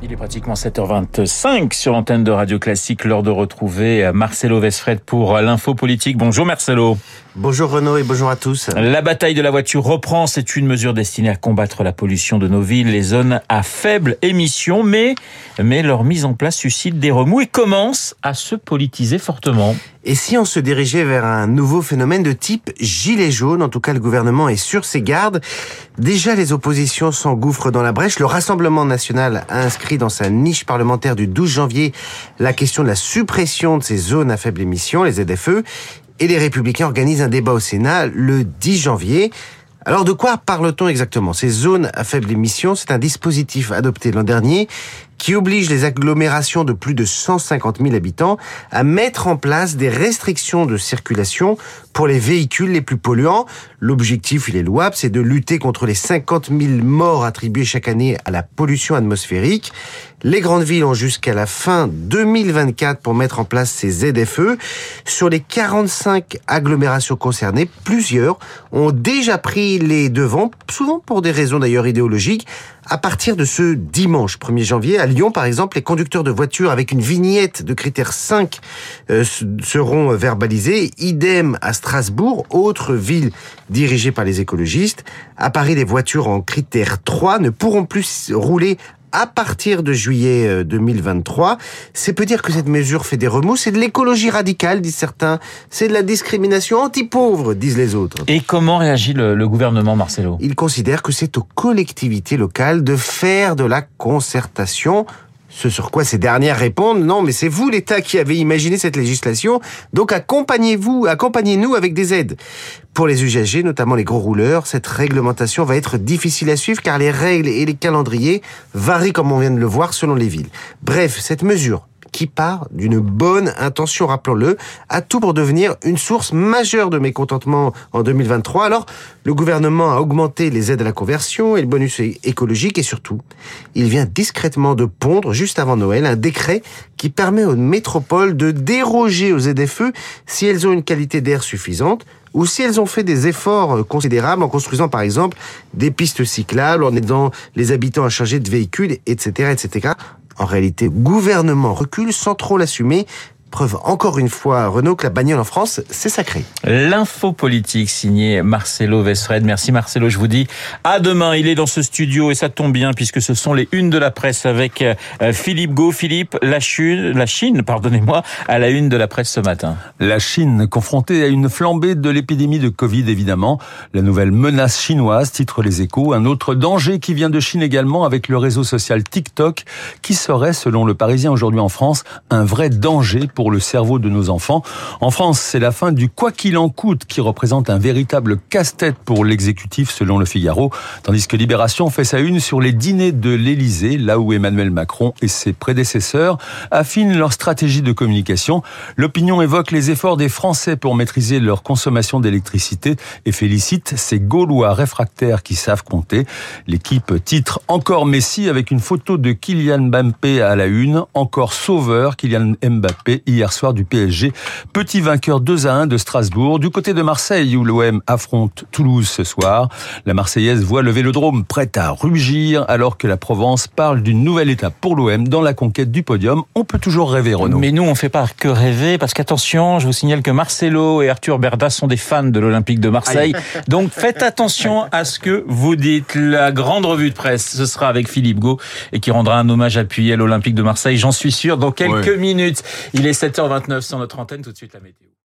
Il est pratiquement 7h25 sur l'antenne de Radio Classique, l'heure de retrouver Marcelo Vesfred pour l'info politique. Bonjour Marcelo. Bonjour Renaud et bonjour à tous. La bataille de la voiture reprend. C'est une mesure destinée à combattre la pollution de nos villes, les zones à faible émission, mais, mais leur mise en place suscite des remous et commence à se politiser fortement. Et si on se dirigeait vers un nouveau phénomène de type gilet jaune, en tout cas le gouvernement est sur ses gardes. Déjà les oppositions s'engouffrent dans la brèche. Le Rassemblement national a inscrit dans sa niche parlementaire du 12 janvier la question de la suppression de ces zones à faible émission, les ZFE. Et les Républicains organisent un débat au Sénat le 10 janvier. Alors de quoi parle-t-on exactement? Ces zones à faible émission, c'est un dispositif adopté l'an dernier qui oblige les agglomérations de plus de 150 000 habitants à mettre en place des restrictions de circulation pour les véhicules les plus polluants. L'objectif, il est louable, c'est de lutter contre les 50 000 morts attribuées chaque année à la pollution atmosphérique. Les grandes villes ont jusqu'à la fin 2024 pour mettre en place ces ZFE. Sur les 45 agglomérations concernées, plusieurs ont déjà pris les devants, souvent pour des raisons d'ailleurs idéologiques, à partir de ce dimanche 1er janvier, Lyon par exemple, les conducteurs de voitures avec une vignette de critère 5 euh, seront verbalisés. Idem à Strasbourg, autre ville dirigée par les écologistes. À Paris, les voitures en critère 3 ne pourront plus rouler à partir de juillet 2023. Euh, c'est peut dire que cette mesure fait des remous. C'est de l'écologie radicale, disent certains. C'est de la discrimination anti-pauvre, disent les autres. Et comment réagit le, le gouvernement, Marcelo? Il considère que c'est aux collectivités locales de faire de la concertation ce sur quoi ces dernières répondent, non, mais c'est vous l'État qui avez imaginé cette législation, donc accompagnez-vous, accompagnez-nous avec des aides. Pour les usagers, notamment les gros rouleurs, cette réglementation va être difficile à suivre car les règles et les calendriers varient comme on vient de le voir selon les villes. Bref, cette mesure qui part d'une bonne intention, rappelons-le, a tout pour devenir une source majeure de mécontentement en 2023. Alors, le gouvernement a augmenté les aides à la conversion et le bonus écologique et surtout, il vient discrètement de pondre, juste avant Noël, un décret qui permet aux métropoles de déroger aux ZFE si elles ont une qualité d'air suffisante ou si elles ont fait des efforts considérables en construisant par exemple des pistes cyclables, en aidant les habitants à changer de véhicule, etc., etc. En réalité, gouvernement recule sans trop l'assumer. Preuve encore une fois, Renault, que la bagnole en France, c'est sacré. L'info politique signée Marcelo Vesfred. Merci Marcelo, je vous dis à demain. Il est dans ce studio et ça tombe bien puisque ce sont les unes de la presse avec euh, Philippe Go. Philippe, la Chine, la Chine pardonnez-moi, à la une de la presse ce matin. La Chine, confrontée à une flambée de l'épidémie de Covid évidemment. La nouvelle menace chinoise, titre les échos. Un autre danger qui vient de Chine également avec le réseau social TikTok qui serait, selon le Parisien aujourd'hui en France, un vrai danger pour le cerveau de nos enfants. En France, c'est la fin du quoi qu'il en coûte qui représente un véritable casse-tête pour l'exécutif selon le Figaro, tandis que Libération fait sa une sur les dîners de l'Élysée, là où Emmanuel Macron et ses prédécesseurs affinent leur stratégie de communication. L'opinion évoque les efforts des Français pour maîtriser leur consommation d'électricité et félicite ces Gaulois réfractaires qui savent compter. L'équipe titre encore Messi avec une photo de Kylian Mbappé à la une, encore sauveur Kylian Mbappé hier soir du PSG. Petit vainqueur 2 à 1 de Strasbourg. Du côté de Marseille, où l'OM affronte Toulouse ce soir, la Marseillaise voit le Vélodrome prêt à rugir, alors que la Provence parle d'une nouvelle étape pour l'OM dans la conquête du podium. On peut toujours rêver, Renaud. Mais nous, on fait pas que rêver, parce qu'attention, je vous signale que Marcelo et Arthur Berda sont des fans de l'Olympique de Marseille. Donc faites attention à ce que vous dites. La grande revue de presse, ce sera avec Philippe Gau, et qui rendra un hommage appuyé à l'Olympique de Marseille, j'en suis sûr, dans quelques minutes. Il est 7h29 sur notre antenne, tout de suite la météo.